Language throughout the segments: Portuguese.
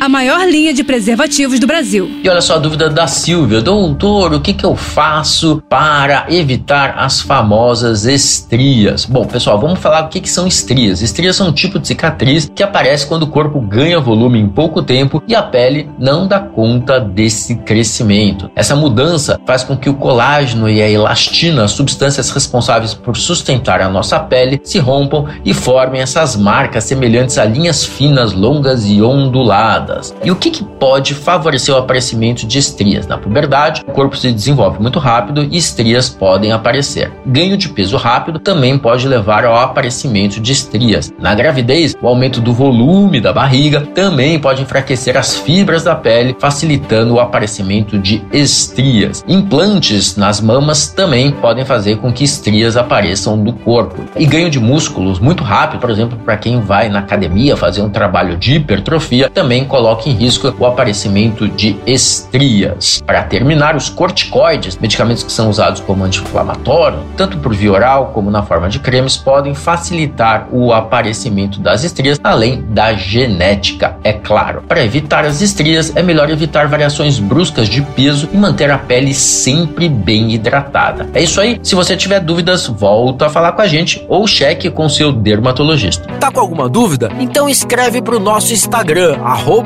a maior linha de preservativos do Brasil. E olha só a dúvida da Silvia. Doutor, o que, que eu faço para evitar as famosas estrias? Bom, pessoal, vamos falar o que, que são estrias. Estrias são um tipo de cicatriz que aparece quando o corpo ganha volume em pouco tempo e a pele não dá conta desse crescimento. Essa mudança faz com que o colágeno e a elastina, substâncias responsáveis por sustentar a nossa pele, se rompam e formem essas marcas semelhantes a linhas finas, longas e onduladas. E o que, que pode favorecer o aparecimento de estrias? Na puberdade, o corpo se desenvolve muito rápido e estrias podem aparecer. Ganho de peso rápido também pode levar ao aparecimento de estrias. Na gravidez, o aumento do volume da barriga também pode enfraquecer as fibras da pele, facilitando o aparecimento de estrias. Implantes nas mamas também podem fazer com que estrias apareçam do corpo. E ganho de músculos muito rápido, por exemplo, para quem vai na academia fazer um trabalho de hipertrofia, também coloca em risco o aparecimento de estrias. Para terminar, os corticoides, medicamentos que são usados como anti-inflamatório, tanto por via oral como na forma de cremes, podem facilitar o aparecimento das estrias, além da genética, é claro. Para evitar as estrias, é melhor evitar variações bruscas de peso e manter a pele sempre bem hidratada. É isso aí. Se você tiver dúvidas, volta a falar com a gente ou cheque com seu dermatologista. Tá com alguma dúvida? Então escreve para o nosso Instagram, arroba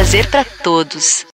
prazer para todos.